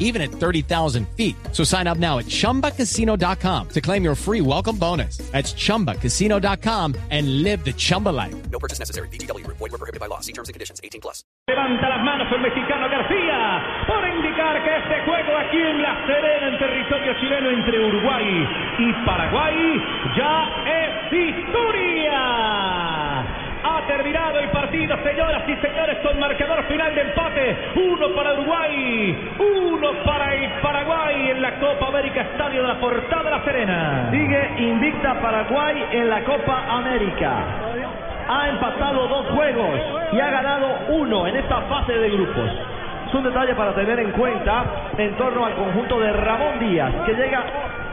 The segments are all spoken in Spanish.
even at 30,000 feet. So sign up now at chumbacasino.com to claim your free welcome bonus. That's chumbacasino.com and live the Chumba life. No purchase necessary. BGW. Void were prohibited by law. See terms and conditions. 18 plus. Levanta las manos el mexicano García por indicar que este juego aquí en La Serena, en territorio chileno entre Uruguay y Paraguay, ya es historia. Ha terminado el partido, señoras y señores, con marcador final de empate. Uno para Uruguay, La Portada de La Serena. Sigue invicta Paraguay en la Copa América. Ha empatado dos juegos y ha ganado uno en esta fase de grupos. Es un detalle para tener en cuenta en torno al conjunto de Ramón Díaz, que llega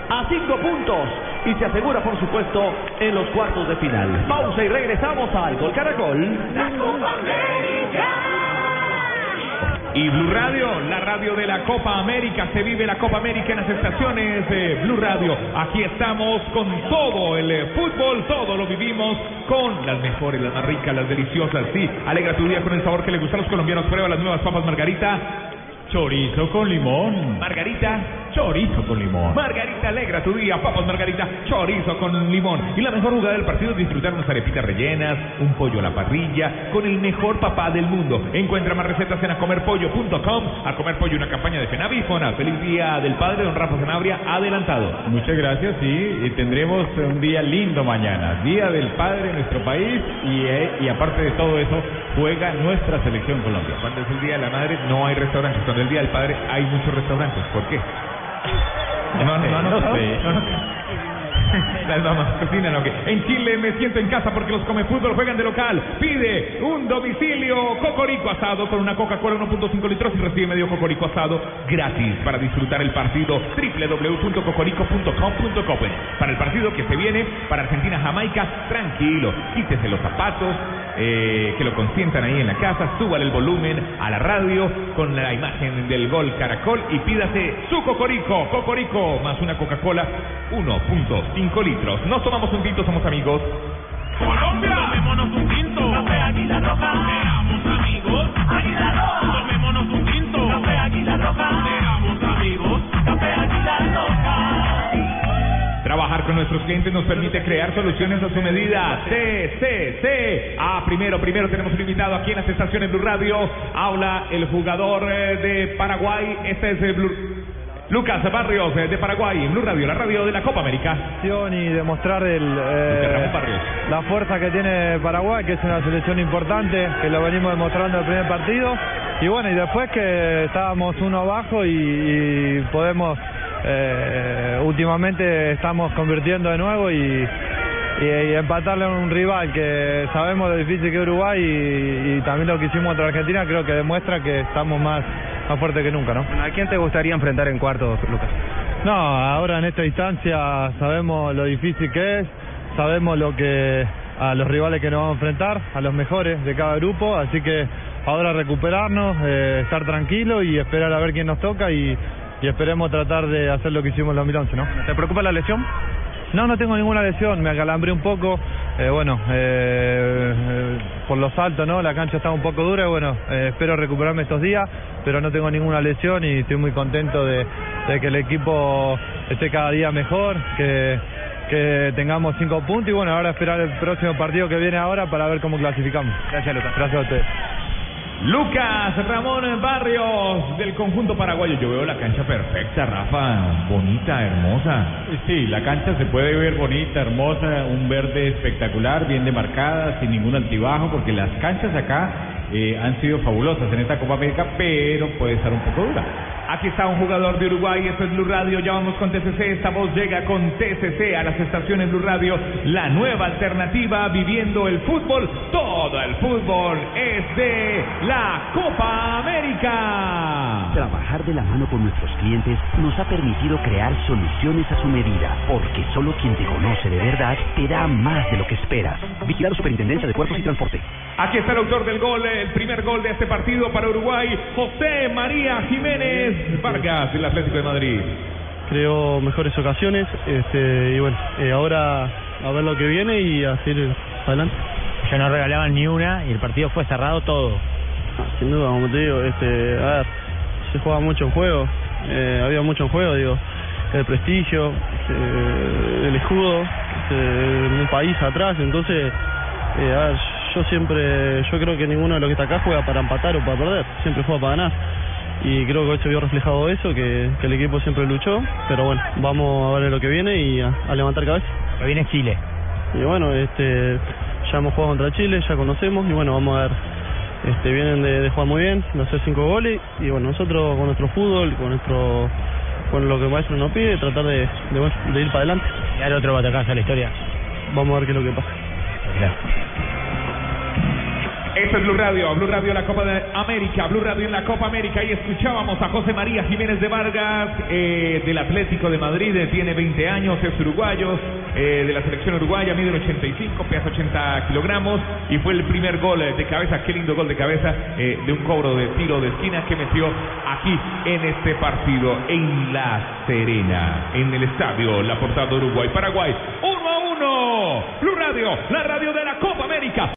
a cinco puntos y se asegura, por supuesto, en los cuartos de final. Pausa y regresamos al Gol Caracol. Y Blue Radio, la radio de la Copa América, se vive la Copa América en las estaciones de Blue Radio. Aquí estamos con todo el eh, fútbol, todo lo vivimos con las mejores, las más ricas, las deliciosas. Sí, alegra tu día con el sabor que le gusta a los colombianos. Prueba las nuevas papas Margarita. Chorizo con limón. Margarita, chorizo con limón. Margarita, alegra tu día. Papas Margarita, chorizo con limón. Y la mejor jugada del partido es disfrutar unas arepitas rellenas, un pollo a la parrilla, con el mejor papá del mundo. Encuentra más recetas en acomerpollo.com. A comer pollo, una campaña de Fenavi y Fona. Feliz día del padre, don Rafa Sanabria, adelantado. Muchas gracias, sí, y tendremos un día lindo mañana, Día del Padre en nuestro país y, eh, y aparte de todo eso, juega nuestra selección Colombia. Cuando es el Día de la Madre, no hay restaurantes. Es el Día del Padre, hay muchos restaurantes. ¿Por qué? No, no, no, no sé. No, no. Las damas cocinan, ok. En Chile me siento en casa porque los come fútbol juegan de local. Pide un domicilio cocorico asado con una Coca-Cola 1.5 litros y recibe medio cocorico asado gratis para disfrutar el partido www.cocorico.com.co Para el partido que se viene para Argentina-Jamaica, tranquilo, quítese los zapatos, eh, que lo consientan ahí en la casa, súbale el volumen a la radio con la imagen del gol Caracol y pídase su cocorico, cocorico más una Coca-Cola 1.5 litros. Nos tomamos un tinto, somos amigos. Colombia, tomémonos un tinto. Café Águila Roja. Seamos amigos. Águila Roja. Tomémonos un tinto. Café Águila Roja. Seamos amigos. Café Águila Roja. Trabajar con nuestros clientes nos permite crear soluciones a su medida. CCC. Ah, primero, primero tenemos un invitado aquí en las estaciones Blue Radio. Habla el jugador eh, de Paraguay. Este es el Blue. Lucas Barrios eh, de Paraguay, Blue Radio, la radio de la Copa América. y demostrar el, eh, la fuerza que tiene Paraguay, que es una selección importante, que lo venimos demostrando en el primer partido. Y bueno, y después que estábamos uno abajo y, y podemos, eh, últimamente estamos convirtiendo de nuevo y, y, y empatarle a un rival que sabemos lo difícil que es Uruguay y, y también lo que hicimos contra Argentina, creo que demuestra que estamos más, más fuertes que nunca, ¿no? ¿A quién te gustaría enfrentar en cuartos, Lucas? No, ahora en esta instancia sabemos lo difícil que es, sabemos lo que a los rivales que nos vamos a enfrentar, a los mejores de cada grupo, así que ahora recuperarnos, eh, estar tranquilo y esperar a ver quién nos toca y, y esperemos tratar de hacer lo que hicimos en 2011, ¿no? ¿Te preocupa la lesión? No, no tengo ninguna lesión, me acalambré un poco, eh, bueno, eh, eh, por los saltos, ¿no? La cancha está un poco dura y bueno, eh, espero recuperarme estos días, pero no tengo ninguna lesión y estoy muy contento de, de que el equipo esté cada día mejor, que, que tengamos cinco puntos y bueno, ahora esperar el próximo partido que viene ahora para ver cómo clasificamos. Gracias, Lucas. Gracias a ustedes. Lucas Ramón Barrios del conjunto paraguayo. Yo veo la cancha perfecta, Rafa. Bonita, hermosa. Sí, la cancha se puede ver bonita, hermosa, un verde espectacular, bien demarcada, sin ningún altibajo, porque las canchas acá eh, han sido fabulosas en esta Copa América, pero puede estar un poco dura. Aquí está un jugador de Uruguay, esto es Blue Radio, ya vamos con TCC, esta voz llega con TCC a las estaciones Blue Radio, la nueva alternativa viviendo el fútbol, todo el fútbol es de la Copa América. Trabajar de la mano con nuestros clientes nos ha permitido crear soluciones a su medida, porque solo quien te conoce de verdad te da más de lo que esperas. Vigilado Superintendencia de Puertos y Transporte. Aquí está el autor del gol, el primer gol de este partido para Uruguay, José María Jiménez Vargas del Atlético de Madrid. Creo mejores ocasiones este, y bueno, eh, ahora a ver lo que viene y a seguir adelante. Ya no regalaban ni una y el partido fue cerrado todo. Ah, sin duda, como te digo, este, a ver, se juega mucho en juego, eh, había mucho en juego, digo, el prestigio, este, el escudo, este, un país atrás, entonces, eh, a ver, yo siempre, yo creo que ninguno de los que está acá juega para empatar o para perder, siempre juega para ganar. Y creo que hoy se vio reflejado eso, que, que el equipo siempre luchó, pero bueno, vamos a ver lo que viene y a, a levantar cabeza. Lo viene Chile. Y bueno, este, ya hemos jugado contra Chile, ya conocemos y bueno, vamos a ver. Este, vienen de, de jugar muy bien, de hacer cinco goles y bueno, nosotros con nuestro fútbol, con nuestro con lo que el maestro nos pide, tratar de, de, bueno, de ir para adelante. Y al otro batacazo a la historia. Vamos a ver qué es lo que pasa. Esto es Blue Radio, Blue Radio la Copa de América, Blue Radio en la Copa América. Y escuchábamos a José María Jiménez de Vargas, eh, del Atlético de Madrid, eh, tiene 20 años, es uruguayo, eh, de la selección uruguaya, mide un 85, pesa 80 kilogramos y fue el primer gol eh, de cabeza, qué lindo gol de cabeza, eh, de un cobro de tiro de esquina que metió aquí en este partido, en La Serena, en el estadio La Portada Uruguay-Paraguay. Uno a uno, Blue Radio, la radio de la Copa América.